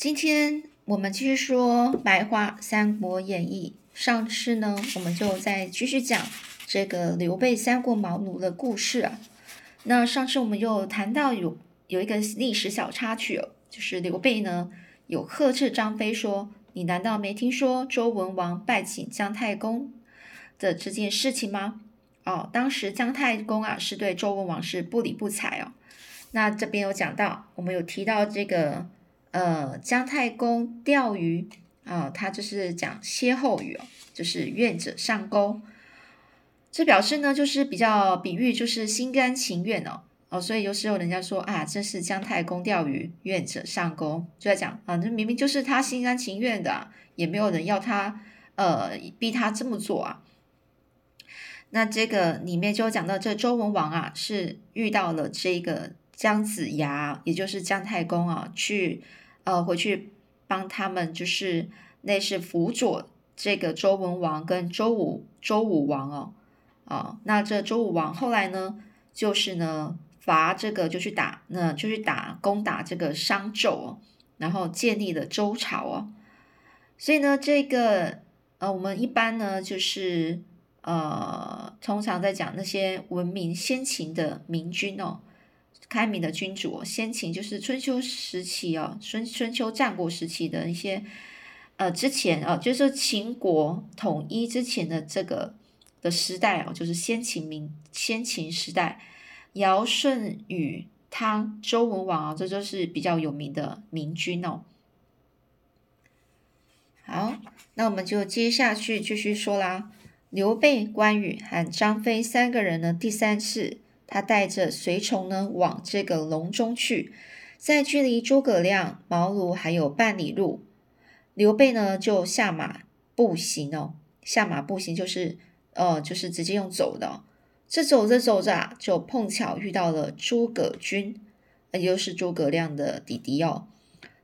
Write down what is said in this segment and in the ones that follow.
今天我们继续说白话《三国演义》。上次呢，我们就再继续讲这个刘备三顾茅庐的故事啊。那上次我们又谈到有有一个历史小插曲哦，就是刘备呢有呵斥张飞说：“你难道没听说周文王拜请姜太公的这件事情吗？”哦，当时姜太公啊是对周文王是不理不睬哦。那这边有讲到，我们有提到这个呃姜太公钓鱼啊，他就是讲歇后语哦，就是愿者上钩。这表示呢，就是比较比喻，就是心甘情愿哦哦，所以有时候人家说啊，这是姜太公钓鱼，愿者上钩，就在讲啊，这明明就是他心甘情愿的，也没有人要他呃逼他这么做啊。那这个里面就讲到，这周文王啊是遇到了这个姜子牙，也就是姜太公啊，去呃回去帮他们，就是那是辅佐这个周文王跟周武周武王哦啊。那这周武王后来呢，就是呢伐这个就去打，那就去打攻打这个商纣哦，然后建立了周朝哦。所以呢，这个呃我们一般呢就是。呃，通常在讲那些文明先秦的明君哦，开明的君主，先秦就是春秋时期哦，春春秋战国时期的一些呃之前哦，就是秦国统一之前的这个的时代哦，就是先秦明先秦时代，尧舜禹汤周文王啊，这就是比较有名的明君哦。好，那我们就接下去继续说啦。刘备、关羽和张飞三个人呢，第三次他带着随从呢往这个隆中去，在距离诸葛亮茅庐还有半里路，刘备呢就下马步行哦，下马步行就是呃就是直接用走的，这走着走着啊，就碰巧遇到了诸葛均，也就是诸葛亮的弟弟哦，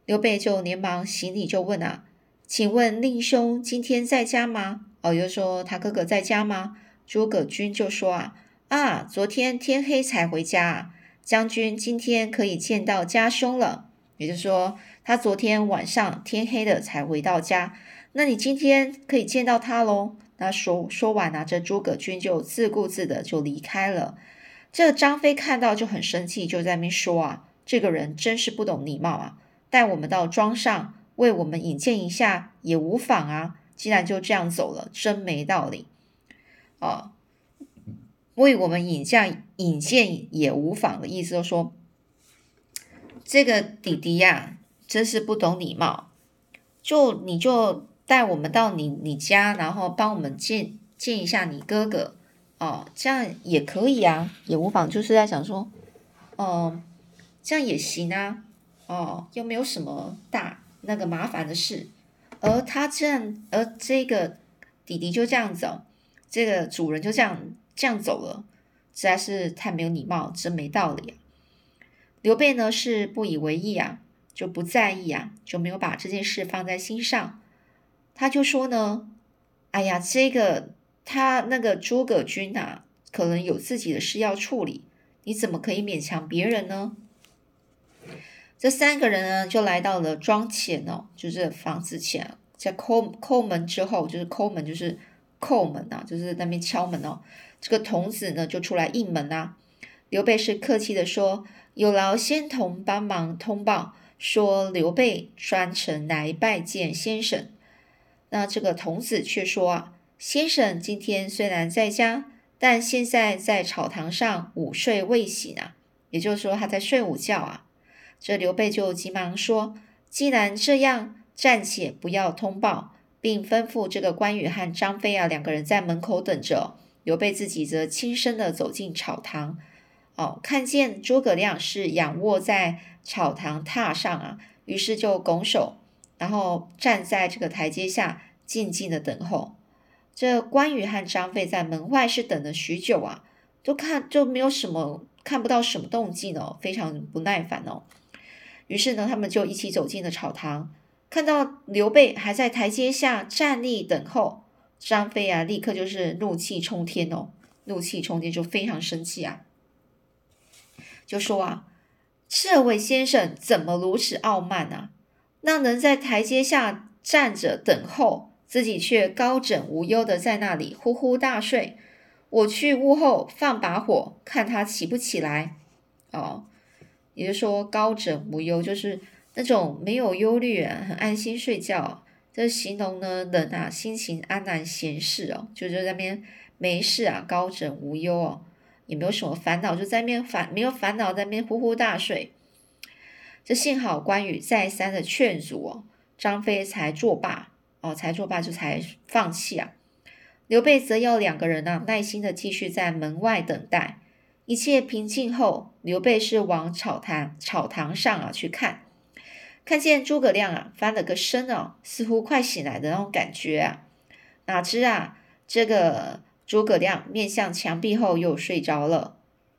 刘备就连忙行礼就问啊，请问令兄今天在家吗？哦，就说他哥哥在家吗？诸葛均就说啊啊，昨天天黑才回家，将军今天可以见到家兄了。也就是说，他昨天晚上天黑了才回到家，那你今天可以见到他喽。那说说完啊，这诸葛均就自顾自的就离开了。这张飞看到就很生气，就在那边说啊，这个人真是不懂礼貌啊，带我们到庄上为我们引荐一下也无妨啊。既然就这样走了，真没道理哦。为我们引荐引荐也无妨的意思，就说这个弟弟呀，真是不懂礼貌。就你就带我们到你你家，然后帮我们见见一下你哥哥哦，这样也可以啊，也无妨。就是在想说，哦，这样也行啊，哦，又没有什么大那个麻烦的事。而他这样，而这个弟弟就这样走，这个主人就这样这样走了，实在是太没有礼貌，真没道理啊！刘备呢是不以为意啊，就不在意啊，就没有把这件事放在心上。他就说呢：“哎呀，这个他那个诸葛均呐，可能有自己的事要处理，你怎么可以勉强别人呢？”这三个人呢，就来到了庄前哦，就是房子前，在叩叩门之后，就是叩门，就是叩门啊，就是那边敲门哦。这个童子呢，就出来应门啊。刘备是客气的说：“有劳仙童帮忙通报，说刘备专程来拜见先生。”那这个童子却说：“啊，先生今天虽然在家，但现在在草堂上午睡未醒啊，也就是说他在睡午觉啊。”这刘备就急忙说：“既然这样，暂且不要通报，并吩咐这个关羽和张飞啊两个人在门口等着。刘备自己则轻声的走进草堂，哦，看见诸葛亮是仰卧在草堂榻上啊，于是就拱手，然后站在这个台阶下静静的等候。这关羽和张飞在门外是等了许久啊，都看就没有什么看不到什么动静哦，非常不耐烦哦。”于是呢，他们就一起走进了草堂，看到刘备还在台阶下站立等候。张飞啊，立刻就是怒气冲天哦，怒气冲天就非常生气啊，就说啊：“这位先生怎么如此傲慢啊？那能在台阶下站着等候，自己却高枕无忧的在那里呼呼大睡。我去屋后放把火，看他起不起来。哦，也就是说高枕无忧，就是那种没有忧虑啊，很安心睡觉。这形容呢人啊心情安然闲适哦，就在那边没事啊，高枕无忧哦，也没有什么烦恼，就在那边烦没有烦恼，在那边呼呼大睡。这幸好关羽再三的劝阻哦，张飞才作罢哦，才作罢就才放弃啊。刘备则要两个人呢耐心的继续在门外等待。一切平静后，刘备是往草堂草堂上啊去看。看见诸葛亮啊翻了个身哦，似乎快醒来的那种感觉啊，哪知啊这个诸葛亮面向墙壁后又睡着了。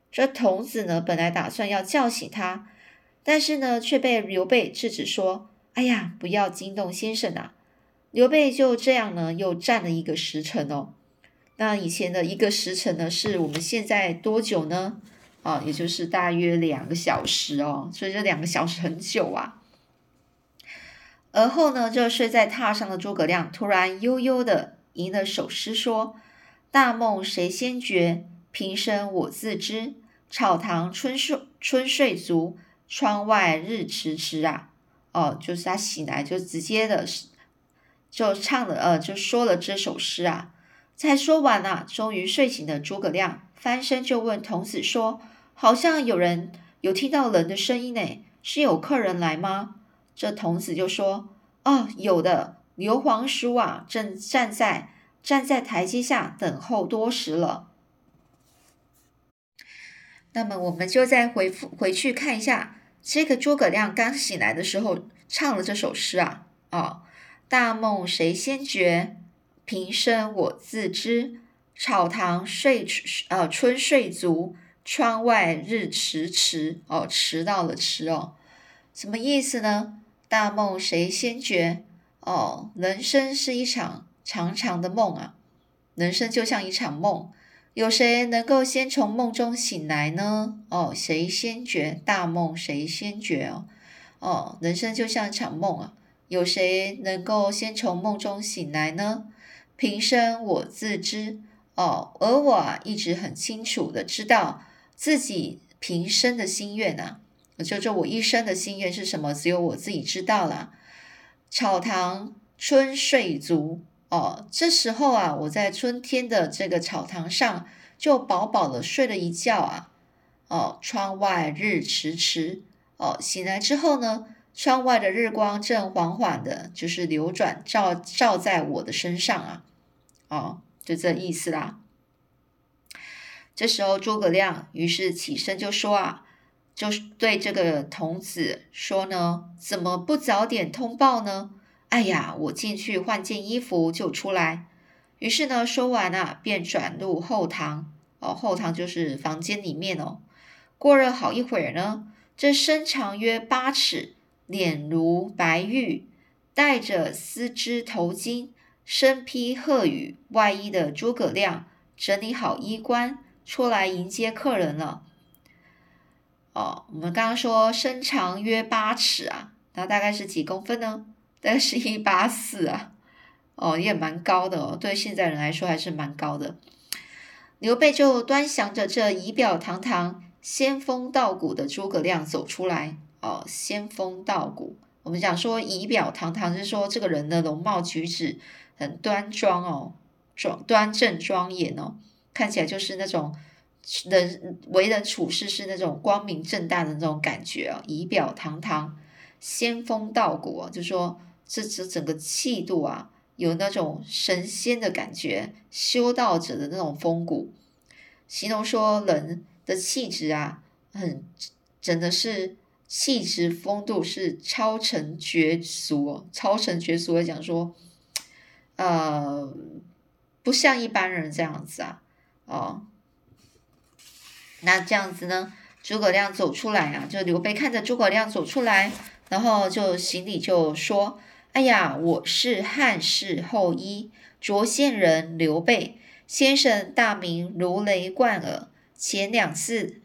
这童子呢本来打算要叫醒他，但是呢却被刘备制止说：“哎呀，不要惊动先生啊！”刘备就这样呢又站了一个时辰哦。那以前的一个时辰呢是我们现在多久呢？啊，也就是大约两个小时哦，所以这两个小时很久啊。而后呢，就睡在榻上的诸葛亮突然悠悠的吟了首诗，说：“大梦谁先觉？平生我自知。草堂春睡春睡足，窗外日迟迟啊！”哦，就是他醒来就直接的，就唱了呃，就说了这首诗啊。才说完啊，终于睡醒的诸葛亮翻身就问童子说：“好像有人有听到人的声音呢，是有客人来吗？”这童子就说：“哦，有的，刘皇叔啊，正站在站在台阶下等候多时了。”那么我们就再回复回去看一下，这个诸葛亮刚醒来的时候唱了这首诗啊，啊，大梦谁先觉？平生我自知。草堂睡呃春睡足，窗外日迟迟。哦，迟到了迟哦，什么意思呢？大梦谁先觉？哦，人生是一场长长的梦啊，人生就像一场梦，有谁能够先从梦中醒来呢？哦，谁先觉？大梦谁先觉？哦，哦，人生就像一场梦啊，有谁能够先从梦中醒来呢？平生我自知，哦，而我一直很清楚的知道自己平生的心愿啊。就这我一生的心愿是什么？只有我自己知道了。草堂春睡足哦，这时候啊，我在春天的这个草堂上就饱饱的睡了一觉啊。哦，窗外日迟迟哦，醒来之后呢，窗外的日光正缓缓的，就是流转照照在我的身上啊。哦，就这意思啦。这时候诸葛亮于是起身就说啊。就是对这个童子说呢，怎么不早点通报呢？哎呀，我进去换件衣服就出来。于是呢，说完啊，便转入后堂。哦，后堂就是房间里面哦。过了好一会儿呢，这身长约八尺，脸如白玉，戴着丝织头巾，身披鹤羽外衣的诸葛亮，整理好衣冠，出来迎接客人了。哦，我们刚刚说身长约八尺啊，那大概是几公分呢？大概是一八四啊，哦，也蛮高的哦，对现在人来说还是蛮高的。刘备就端详着这仪表堂堂、仙风道骨的诸葛亮走出来。哦，仙风道骨，我们讲说仪表堂堂，是说这个人的容貌举止很端庄哦，庄端正庄严哦，看起来就是那种。人为人处事是那种光明正大的那种感觉啊，仪表堂堂，仙风道骨，就说这这整个气度啊，有那种神仙的感觉，修道者的那种风骨，形容说人的气质啊，很真的是气质风度是超尘绝俗，超尘绝俗来讲说，呃，不像一般人这样子啊，哦。那这样子呢？诸葛亮走出来啊，就刘备看着诸葛亮走出来，然后就行礼就说：“哎呀，我是汉室后裔，涿县人刘备先生，大名如雷贯耳。前两次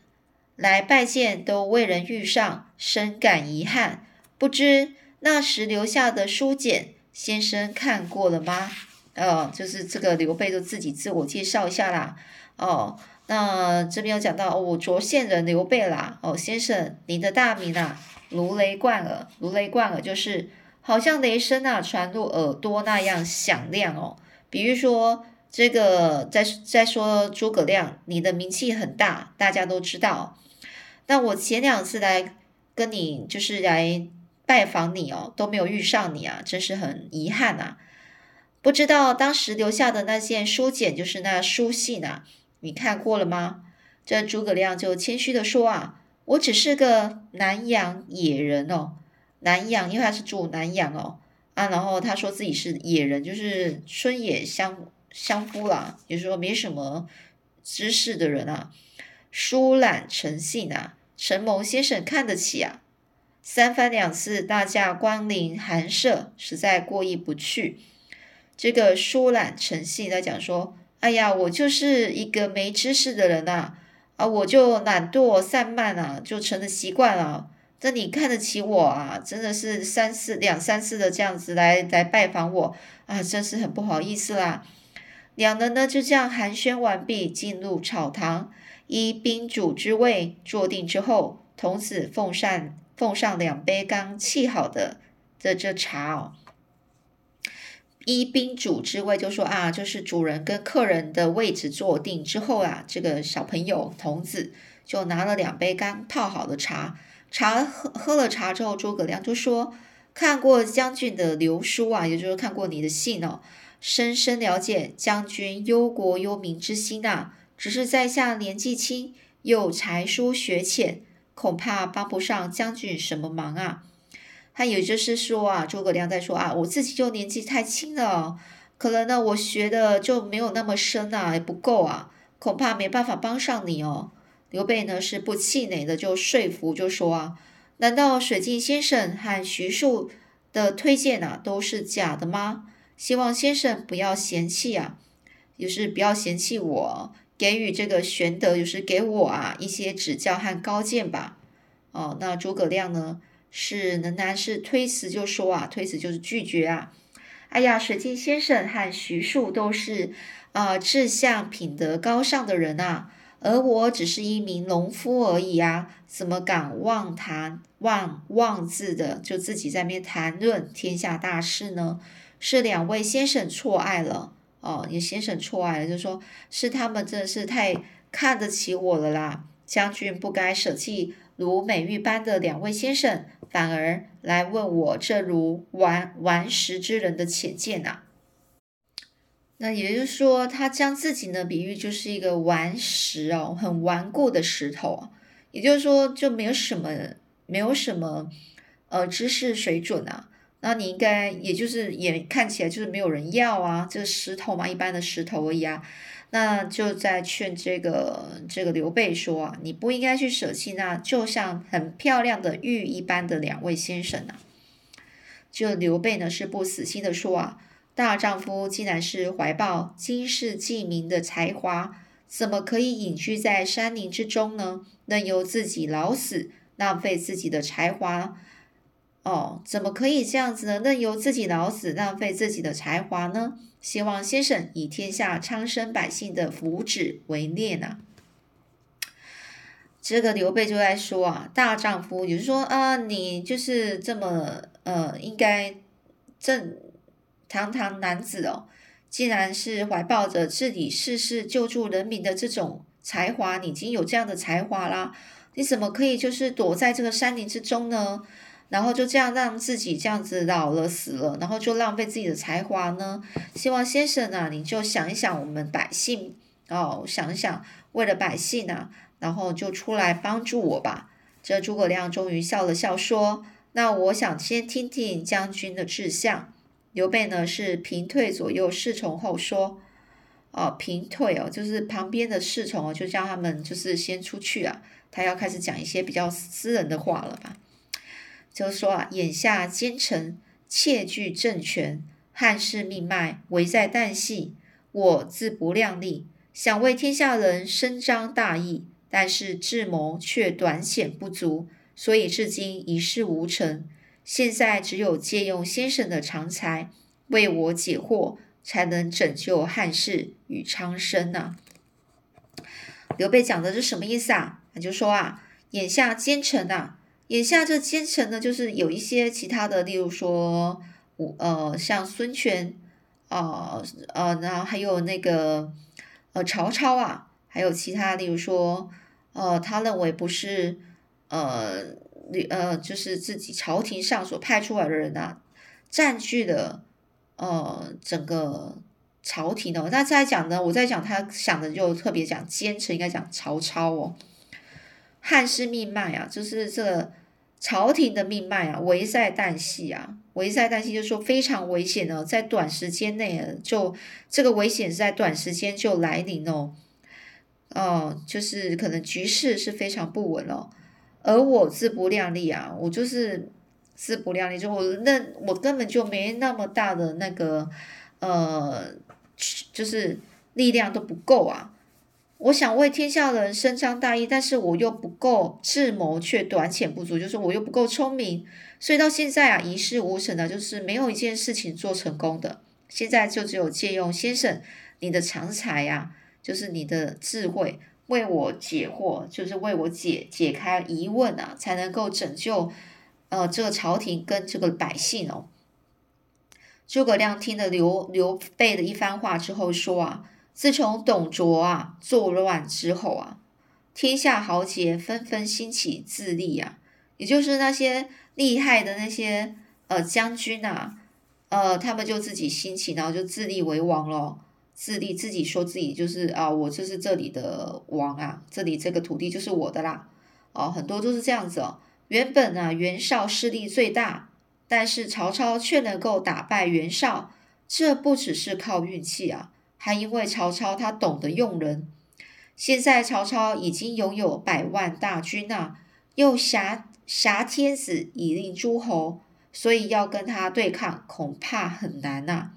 来拜见都未能遇上，深感遗憾。不知那时留下的书简，先生看过了吗？呃，就是这个刘备就自己自我介绍一下啦。哦，那这边有讲到我涿县人刘备啦。哦，先生，您的大名啊，如雷贯耳。如雷贯耳就是好像雷声啊传入耳朵那样响亮哦。比如说这个，再再说诸葛亮，你的名气很大，大家都知道。那我前两次来跟你就是来拜访你哦，都没有遇上你啊，真是很遗憾呐。不知道当时留下的那件书简，就是那书信呢？你看过了吗？这诸葛亮就谦虚的说啊，我只是个南阳野人哦，南阳，因为他是住南阳哦啊，然后他说自己是野人，就是村野相相夫啦，也是说没什么知识的人啊，疏懒成性啊，承蒙先生看得起啊，三番两次大驾光临寒舍，实在过意不去。这个疏懒成性在讲说，哎呀，我就是一个没知识的人呐，啊，我就懒惰散漫啊，就成了习惯了。这你看得起我啊，真的是三次两三次的这样子来来拜访我啊，真是很不好意思啦。两人呢就这样寒暄完毕，进入草堂，依宾主之位坐定之后，童子奉上奉上两杯刚沏好的这这茶哦。依宾主之位，就说啊，就是主人跟客人的位置坐定之后啊，这个小朋友童子就拿了两杯刚泡好的茶，茶喝喝了茶之后，诸葛亮就说：“看过将军的留书啊，也就是看过你的信哦，深深了解将军忧国忧民之心呐。只是在下年纪轻，又才疏学浅，恐怕帮不上将军什么忙啊。”他也就是说啊，诸葛亮在说啊，我自己就年纪太轻了，可能呢我学的就没有那么深啊，也不够啊，恐怕没办法帮上你哦。刘备呢是不气馁的，就说服就说啊，难道水镜先生和徐庶的推荐啊都是假的吗？希望先生不要嫌弃啊，就是不要嫌弃我，给予这个玄德，就是给我啊一些指教和高见吧。哦，那诸葛亮呢？是仍然是推辞，就说啊，推辞就是拒绝啊。哎呀，水镜先生和徐庶都是啊志向品德高尚的人啊，而我只是一名农夫而已啊，怎么敢妄谈妄妄自的就自己在面谈论天下大事呢？是两位先生错爱了哦，你先生错爱了，就说是他们真的是太看得起我了啦，将军不该舍弃如美玉般的两位先生。反而来问我这如顽顽石之人的浅见呐？那也就是说，他将自己呢比喻就是一个顽石哦，很顽固的石头。也就是说，就没有什么，没有什么呃知识水准啊。那你应该，也就是也看起来就是没有人要啊，这个石头嘛，一般的石头而已啊。那就在劝这个这个刘备说啊，你不应该去舍弃那就像很漂亮的玉一般的两位先生啊。就刘备呢是不死心的说啊，大丈夫既然是怀抱经世济民的才华，怎么可以隐居在山林之中呢？任由自己老死，浪费自己的才华？哦，怎么可以这样子呢？任由自己老死，浪费自己的才华呢？希望先生以天下苍生百姓的福祉为念呐。这个刘备就在说啊，大丈夫，也就是说啊，你就是这么呃，应该正堂堂男子哦，既然是怀抱着治理世事、救助人民的这种才华，你已经有这样的才华啦，你怎么可以就是躲在这个山林之中呢？然后就这样让自己这样子老了死了，然后就浪费自己的才华呢？希望先生啊，你就想一想我们百姓哦，想一想为了百姓啊，然后就出来帮助我吧。这诸葛亮终于笑了笑说：“那我想先听听将军的志向。”刘备呢是平退左右侍从后说：“哦，平退哦，就是旁边的侍从哦，就叫他们就是先出去啊，他要开始讲一些比较私人的话了吧。”就是说啊，眼下奸臣窃据政权，汉室命脉危在旦夕。我自不量力，想为天下人伸张大义，但是智谋却短浅不足，所以至今一事无成。现在只有借用先生的长才为我解惑，才能拯救汉室与苍生呐。刘备讲的是什么意思啊？就说啊，眼下奸臣啊，眼下这奸臣呢，就是有一些其他的，例如说，我呃，像孙权，呃呃，然后还有那个呃曹操啊，还有其他，例如说，呃，他认为不是，呃，呃，就是自己朝廷上所派出来的人啊，占据了呃整个。朝廷哦，那再讲呢？我在讲他想的就特别讲奸臣，应该讲曹操哦。汉室命脉啊，就是这个朝廷的命脉啊，危在旦夕啊，危在旦夕，就是说非常危险哦，在短时间内就这个危险是在短时间就来临哦。哦，就是可能局势是非常不稳哦。而我自不量力啊，我就是自不量力，就我那我根本就没那么大的那个呃。就是力量都不够啊！我想为天下人伸张大义，但是我又不够智谋，却短浅不足，就是我又不够聪明，所以到现在啊，一事无成的，就是没有一件事情做成功的。现在就只有借用先生你的长才呀，就是你的智慧，为我解惑，就是为我解解开疑问啊，才能够拯救呃这个朝廷跟这个百姓哦。诸葛亮听了刘刘备的一番话之后说啊，自从董卓啊作乱之后啊，天下豪杰纷纷兴起自立啊，也就是那些厉害的那些呃将军呐，呃他们就自己兴起，然后就自立为王了，自立自己说自己就是啊，我就是这里的王啊，这里这个土地就是我的啦，哦，很多都是这样子哦。原本啊袁绍势力最大。但是曹操却能够打败袁绍，这不只是靠运气啊，还因为曹操他懂得用人。现在曹操已经拥有百万大军啊，又挟挟天子以令诸侯，所以要跟他对抗恐怕很难呐。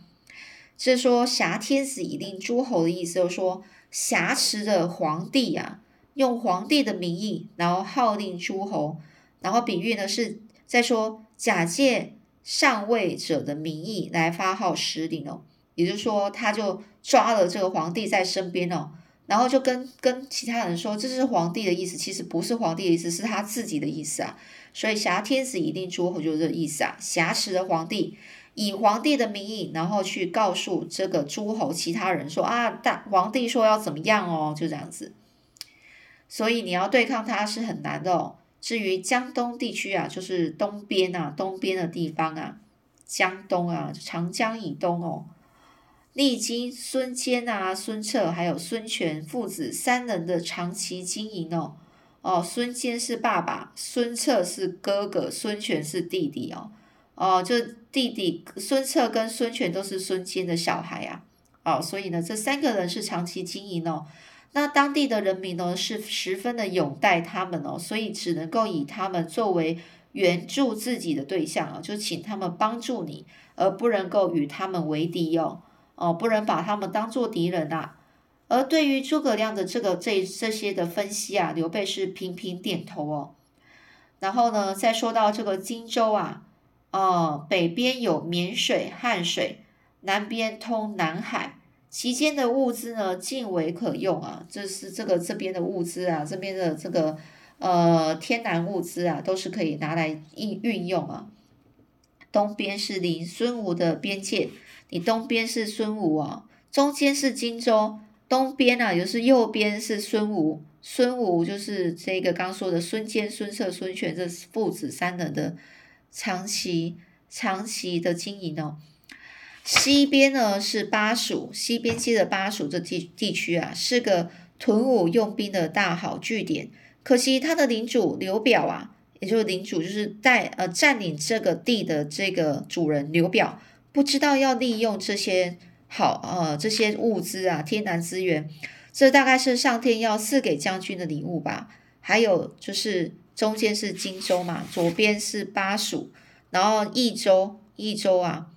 这说挟天子以令诸侯的意思，就是说挟持着皇帝啊，用皇帝的名义，然后号令诸侯，然后比喻呢是在说。假借上位者的名义来发号施令哦，也就是说，他就抓了这个皇帝在身边哦，然后就跟跟其他人说，这是皇帝的意思，其实不是皇帝的意思，是他自己的意思啊。所以挟天子以令诸侯就是这个意思啊，挟持的皇帝，以皇帝的名义，然后去告诉这个诸侯其他人说啊，大皇帝说要怎么样哦，就这样子。所以你要对抗他是很难的哦。至于江东地区啊，就是东边啊，东边的地方啊，江东啊，长江以东哦，历经孙坚啊、孙策还有孙权父子三人的长期经营哦，哦，孙坚是爸爸，孙策是哥哥，孙权是弟弟哦，哦，就弟弟孙策跟孙权都是孙坚的小孩啊，哦，所以呢，这三个人是长期经营哦。那当地的人民呢，是十分的拥戴他们哦，所以只能够以他们作为援助自己的对象啊，就请他们帮助你，而不能够与他们为敌哦，哦，不能把他们当做敌人啊。而对于诸葛亮的这个这这些的分析啊，刘备是频频点头哦。然后呢，再说到这个荆州啊，哦，北边有沔水、汉水，南边通南海。其间的物资呢，尽为可用啊，这是这个这边的物资啊，这边的这个呃天然物资啊，都是可以拿来运运用啊。东边是临孙吴的边界，你东边是孙吴啊，中间是荆州，东边啊，就是右边是孙吴，孙吴就是这个刚说的孙坚、孙策、孙权这父子三人的长期长期的经营哦。西边呢是巴蜀，西边接的巴蜀这地地区啊，是个屯武用兵的大好据点。可惜他的领主刘表啊，也就是领主，就是带呃占领这个地的这个主人刘表，不知道要利用这些好呃这些物资啊，天然资源，这大概是上天要赐给将军的礼物吧。还有就是中间是荆州嘛，左边是巴蜀，然后益州，益州啊。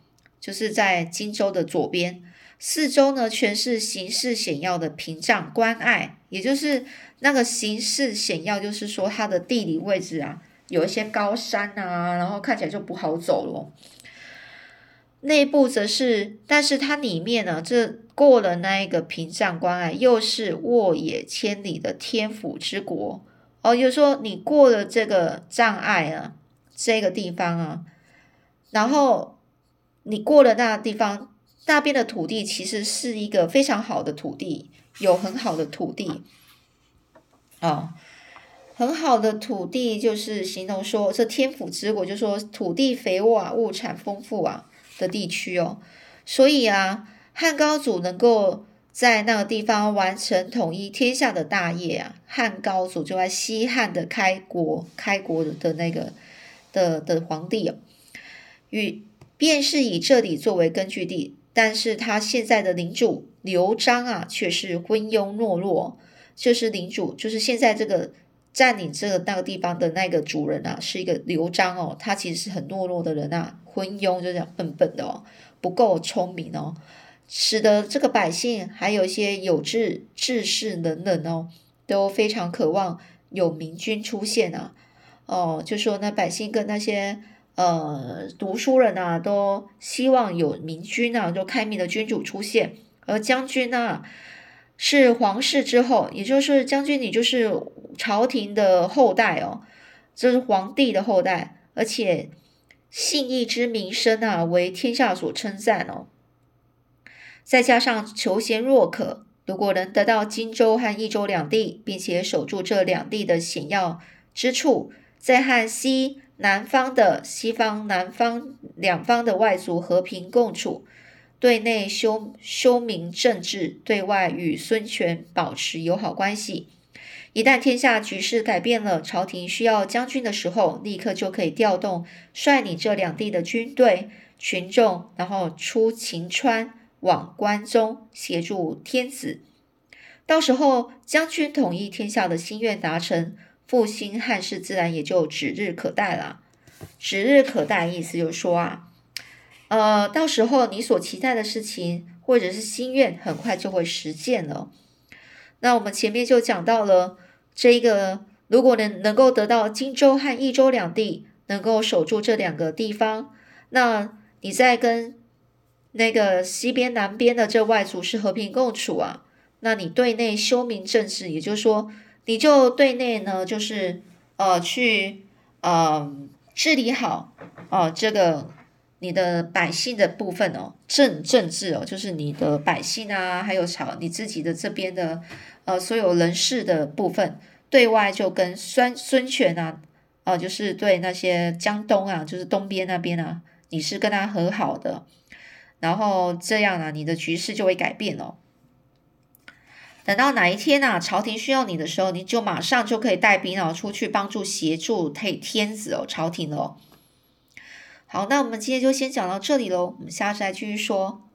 就是在荆州的左边，四周呢全是形势险要的屏障关隘，也就是那个形势险要，就是说它的地理位置啊有一些高山啊，然后看起来就不好走了。内部则是，但是它里面呢，这过了那一个屏障关隘，又是沃野千里的天府之国哦。就是说，你过了这个障碍啊，这个地方啊，然后你过了那个地方，那边的土地其实是一个非常好的土地，有很好的土地啊，很好的土地就是形容说这天府之国，就说土地肥沃啊，物产丰富啊。的地区哦，所以啊，汉高祖能够在那个地方完成统一天下的大业啊，汉高祖就在西汉的开国开国的那个的的皇帝哦，与便是以这里作为根据地，但是他现在的领主刘璋啊，却是昏庸懦弱，就是领主，就是现在这个占领这个那个地方的那个主人啊，是一个刘璋哦，他其实是很懦弱的人啊。昏庸就这样笨笨的哦，不够聪明哦，使得这个百姓还有一些有志志士等等哦，都非常渴望有明君出现啊。哦，就说那百姓跟那些呃读书人啊，都希望有明君啊，就开明的君主出现。而将军呢，是皇室之后，也就是将军，你就是朝廷的后代哦，这是皇帝的后代，而且。信义之名声啊，为天下所称赞哦。再加上求贤若渴，如果能得到荆州和益州两地，并且守住这两地的险要之处，在和西南方的西方、南方两方的外族和平共处，对内修修明政治，对外与孙权保持友好关系。一旦天下局势改变了，朝廷需要将军的时候，立刻就可以调动率领这两地的军队、群众，然后出秦川往关中协助天子。到时候将军统一天下的心愿达成，复兴汉室自然也就指日可待了。指日可待意思就是说啊，呃，到时候你所期待的事情或者是心愿，很快就会实现了。那我们前面就讲到了。这个，如果能能够得到荆州和益州两地，能够守住这两个地方，那你在跟那个西边、南边的这外族是和平共处啊。那你对内修明政治，也就是说，你就对内呢，就是呃去呃治理好哦这个你的百姓的部分哦，政政治哦，就是你的百姓啊，还有朝你自己的这边的。呃，所有人事的部分，对外就跟孙孙权啊，呃，就是对那些江东啊，就是东边那边啊，你是跟他和好的，然后这样啊，你的局势就会改变哦。等到哪一天啊，朝廷需要你的时候，你就马上就可以带兵哦出去帮助协助天天子哦，朝廷哦。好，那我们今天就先讲到这里喽，我们下次再继续说。